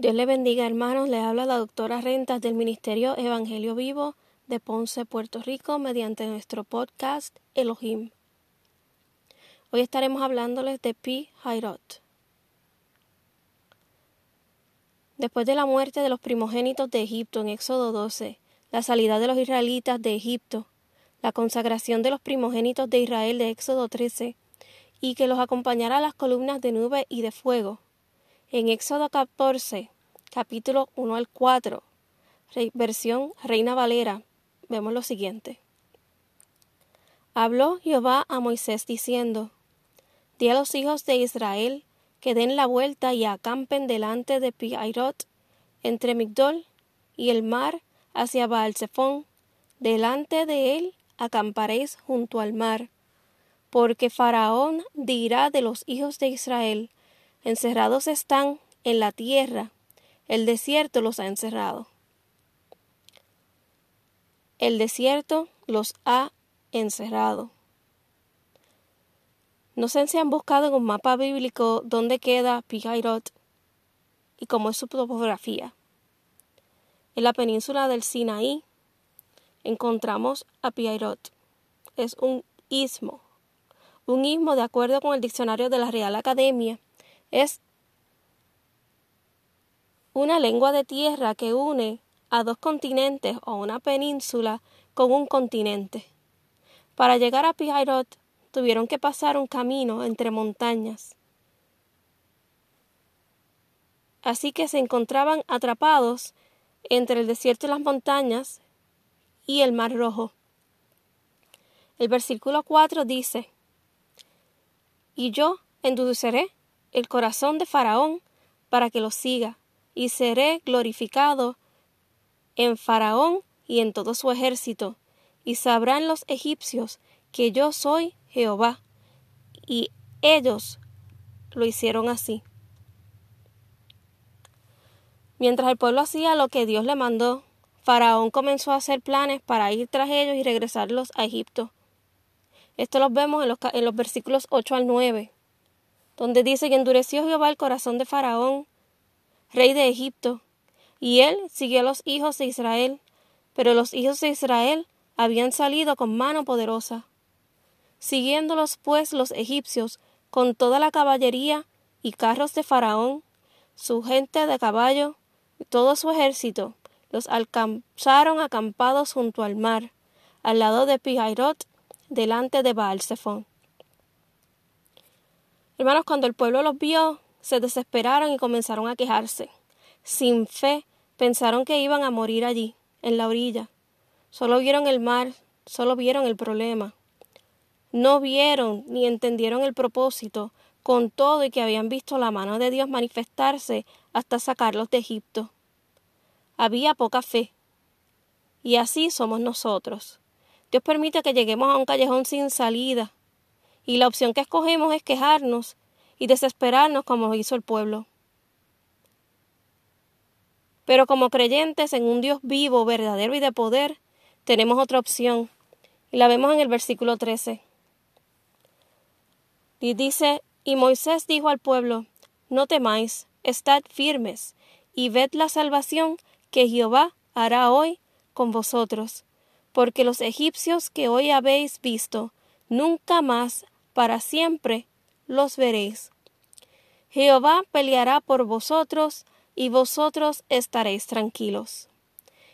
Dios le bendiga, hermanos. Le habla la doctora Rentas del Ministerio Evangelio Vivo de Ponce, Puerto Rico, mediante nuestro podcast Elohim. Hoy estaremos hablándoles de Pi Hairot. Después de la muerte de los primogénitos de Egipto en Éxodo 12, la salida de los israelitas de Egipto, la consagración de los primogénitos de Israel de Éxodo 13, y que los acompañara las columnas de nube y de fuego. En Éxodo 14, capítulo 1 al 4, versión Reina Valera, vemos lo siguiente. Habló Jehová a Moisés diciendo, Di a los hijos de Israel que den la vuelta y acampen delante de Piairot, entre Migdol y el mar hacia Baalzephón, delante de él acamparéis junto al mar, porque Faraón dirá de los hijos de Israel, encerrados están en la tierra, el desierto los ha encerrado. El desierto los ha encerrado. No sé si han buscado en un mapa bíblico dónde queda Pihairot y cómo es su topografía. En la península del Sinaí encontramos a Pihairot. Es un istmo. Un istmo, de acuerdo con el diccionario de la Real Academia, es una lengua de tierra que une a dos continentes o una península con un continente. Para llegar a Pihairot tuvieron que pasar un camino entre montañas. Así que se encontraban atrapados entre el desierto y las montañas y el mar rojo. El versículo 4 dice, Y yo endulceré el corazón de Faraón para que lo siga, y seré glorificado en Faraón y en todo su ejército, y sabrán los egipcios que yo soy Jehová. Y ellos lo hicieron así. Mientras el pueblo hacía lo que Dios le mandó, Faraón comenzó a hacer planes para ir tras ellos y regresarlos a Egipto. Esto lo vemos en los, en los versículos 8 al 9, donde dice que endureció Jehová el corazón de Faraón, rey de Egipto, y él siguió a los hijos de Israel, pero los hijos de Israel habían salido con mano poderosa. Siguiéndolos pues los egipcios con toda la caballería y carros de Faraón, su gente de caballo y todo su ejército, los alcanzaron acampados junto al mar, al lado de Pihairot, delante de Baalzephón. Hermanos, cuando el pueblo los vio, se desesperaron y comenzaron a quejarse. Sin fe, pensaron que iban a morir allí, en la orilla. Solo vieron el mar, solo vieron el problema no vieron ni entendieron el propósito, con todo y que habían visto la mano de Dios manifestarse hasta sacarlos de Egipto. Había poca fe. Y así somos nosotros. Dios permite que lleguemos a un callejón sin salida, y la opción que escogemos es quejarnos y desesperarnos como hizo el pueblo. Pero como creyentes en un Dios vivo, verdadero y de poder, tenemos otra opción, y la vemos en el versículo 13. Y dice, y Moisés dijo al pueblo, No temáis, estad firmes, y ved la salvación que Jehová hará hoy con vosotros, porque los egipcios que hoy habéis visto, nunca más para siempre los veréis. Jehová peleará por vosotros, y vosotros estaréis tranquilos.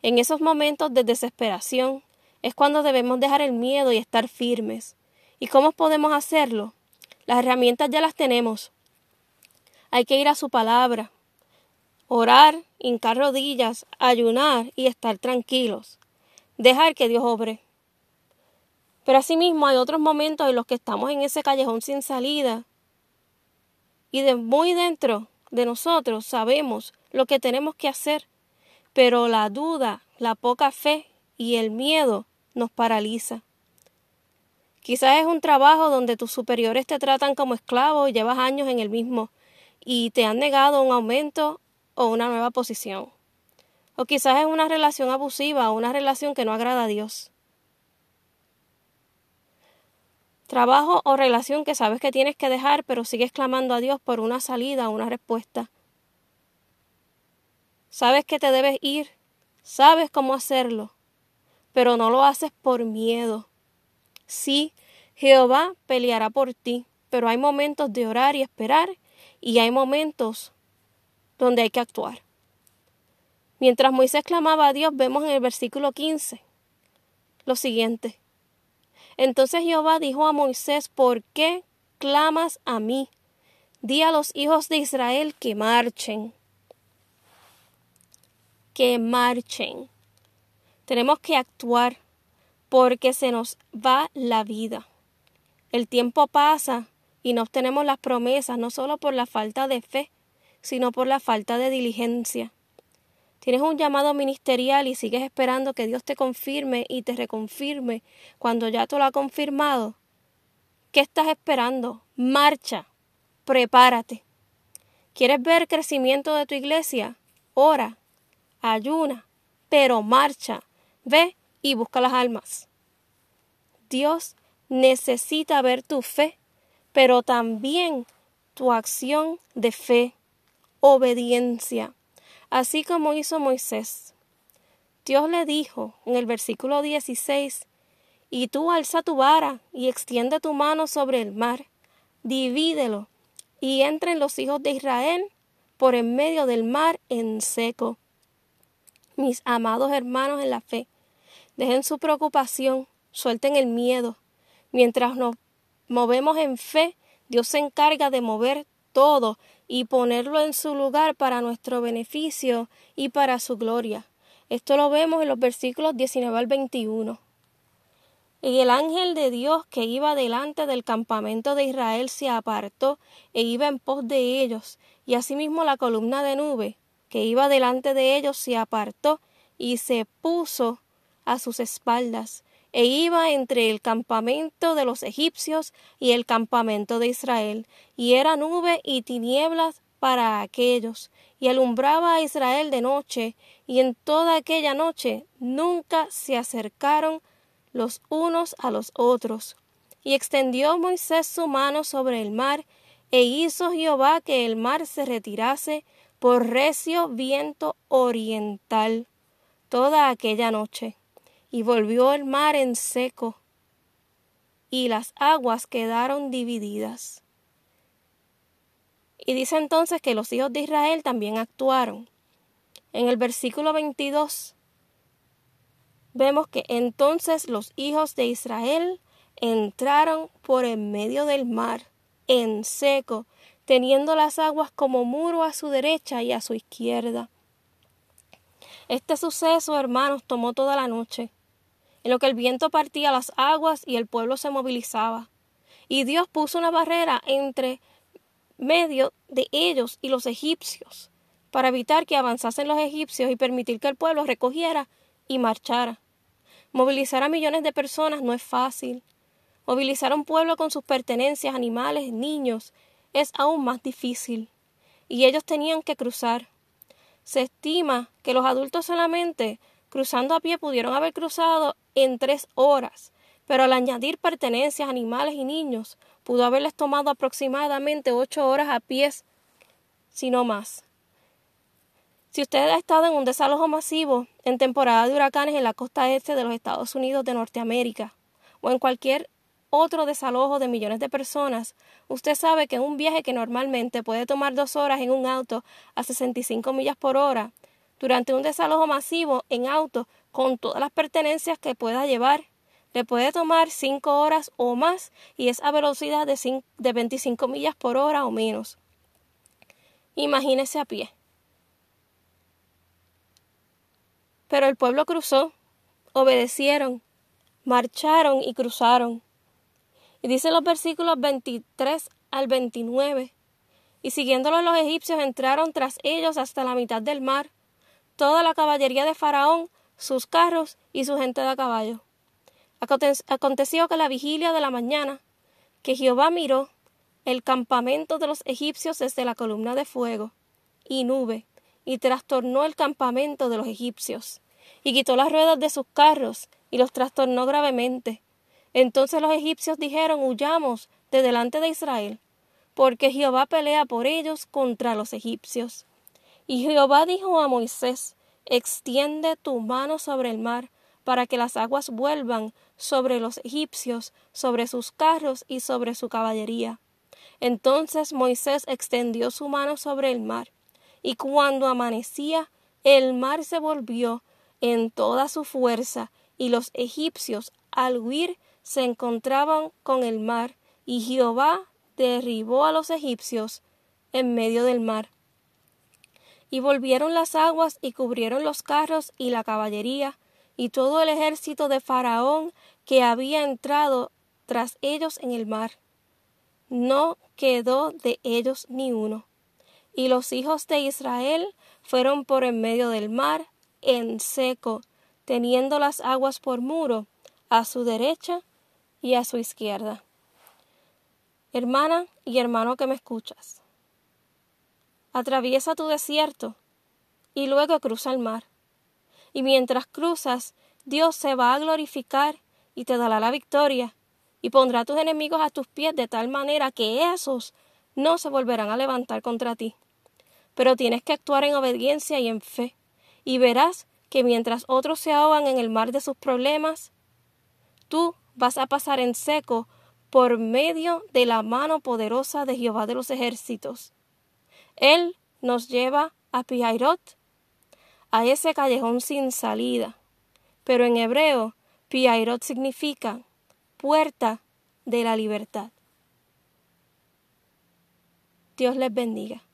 En esos momentos de desesperación es cuando debemos dejar el miedo y estar firmes. ¿Y cómo podemos hacerlo? Las herramientas ya las tenemos. Hay que ir a su palabra, orar, hincar rodillas, ayunar y estar tranquilos. Dejar que Dios obre. Pero asimismo hay otros momentos en los que estamos en ese callejón sin salida y de muy dentro de nosotros sabemos lo que tenemos que hacer, pero la duda, la poca fe y el miedo nos paraliza. Quizás es un trabajo donde tus superiores te tratan como esclavo y llevas años en el mismo y te han negado un aumento o una nueva posición. O quizás es una relación abusiva o una relación que no agrada a Dios. Trabajo o relación que sabes que tienes que dejar, pero sigues clamando a Dios por una salida o una respuesta. sabes que te debes ir, sabes cómo hacerlo, pero no lo haces por miedo. Sí, Jehová peleará por ti, pero hay momentos de orar y esperar y hay momentos donde hay que actuar. Mientras Moisés clamaba a Dios, vemos en el versículo 15 lo siguiente. Entonces Jehová dijo a Moisés, ¿por qué clamas a mí? Di a los hijos de Israel que marchen. Que marchen. Tenemos que actuar porque se nos va la vida. El tiempo pasa y no obtenemos las promesas no solo por la falta de fe, sino por la falta de diligencia. Tienes un llamado ministerial y sigues esperando que Dios te confirme y te reconfirme cuando ya te lo ha confirmado. ¿Qué estás esperando? Marcha, prepárate. ¿Quieres ver crecimiento de tu iglesia? Ora, ayuna, pero marcha, ve y busca las almas. Dios necesita ver tu fe, pero también tu acción de fe, obediencia, así como hizo Moisés. Dios le dijo en el versículo 16, y tú alza tu vara y extiende tu mano sobre el mar, divídelo, y entren los hijos de Israel por en medio del mar en seco. Mis amados hermanos en la fe, dejen su preocupación, suelten el miedo. Mientras nos movemos en fe, Dios se encarga de mover todo y ponerlo en su lugar para nuestro beneficio y para su gloria. Esto lo vemos en los versículos 19 al 21. Y el ángel de Dios que iba delante del campamento de Israel se apartó e iba en pos de ellos, y asimismo la columna de nube que iba delante de ellos se apartó y se puso a sus espaldas, e iba entre el campamento de los egipcios y el campamento de Israel, y era nube y tinieblas para aquellos, y alumbraba a Israel de noche, y en toda aquella noche nunca se acercaron los unos a los otros. Y extendió Moisés su mano sobre el mar, e hizo Jehová que el mar se retirase por recio viento oriental toda aquella noche. Y volvió el mar en seco, y las aguas quedaron divididas. Y dice entonces que los hijos de Israel también actuaron. En el versículo 22 vemos que entonces los hijos de Israel entraron por en medio del mar, en seco, teniendo las aguas como muro a su derecha y a su izquierda. Este suceso, hermanos, tomó toda la noche, en lo que el viento partía las aguas y el pueblo se movilizaba. Y Dios puso una barrera entre medio de ellos y los egipcios, para evitar que avanzasen los egipcios y permitir que el pueblo recogiera y marchara. Movilizar a millones de personas no es fácil. Movilizar a un pueblo con sus pertenencias, animales, niños, es aún más difícil. Y ellos tenían que cruzar. Se estima que los adultos solamente cruzando a pie pudieron haber cruzado en tres horas, pero al añadir pertenencias, animales y niños, pudo haberles tomado aproximadamente ocho horas a pies, si no más. Si usted ha estado en un desalojo masivo en temporada de huracanes en la costa este de los Estados Unidos de Norteamérica o en cualquier otro desalojo de millones de personas, usted sabe que un viaje que normalmente puede tomar dos horas en un auto a 65 millas por hora, durante un desalojo masivo en auto con todas las pertenencias que pueda llevar, le puede tomar cinco horas o más y es a velocidad de, de 25 millas por hora o menos. Imagínese a pie. Pero el pueblo cruzó, obedecieron, marcharon y cruzaron. Y dicen los versículos 23 al 29. Y siguiéndolos los egipcios entraron tras ellos hasta la mitad del mar, toda la caballería de Faraón, sus carros y su gente de a caballo. Aconteció que la vigilia de la mañana, que Jehová miró el campamento de los egipcios desde la columna de fuego y nube, y trastornó el campamento de los egipcios, y quitó las ruedas de sus carros, y los trastornó gravemente. Entonces los egipcios dijeron Huyamos de delante de Israel, porque Jehová pelea por ellos contra los egipcios. Y Jehová dijo a Moisés, extiende tu mano sobre el mar, para que las aguas vuelvan sobre los egipcios, sobre sus carros y sobre su caballería. Entonces Moisés extendió su mano sobre el mar, y cuando amanecía, el mar se volvió en toda su fuerza, y los egipcios, al huir, se encontraban con el mar, y Jehová derribó a los egipcios en medio del mar. Y volvieron las aguas y cubrieron los carros y la caballería, y todo el ejército de Faraón que había entrado tras ellos en el mar. No quedó de ellos ni uno. Y los hijos de Israel fueron por en medio del mar, en seco, teniendo las aguas por muro, a su derecha y a su izquierda. Hermana y hermano que me escuchas, atraviesa tu desierto y luego cruza el mar. Y mientras cruzas, Dios se va a glorificar y te dará la victoria, y pondrá a tus enemigos a tus pies de tal manera que esos no se volverán a levantar contra ti. Pero tienes que actuar en obediencia y en fe, y verás que mientras otros se ahogan en el mar de sus problemas, tú vas a pasar en seco por medio de la mano poderosa de Jehová de los ejércitos. Él nos lleva a Pihairot, a ese callejón sin salida. Pero en hebreo, Pihairot significa puerta de la libertad. Dios les bendiga.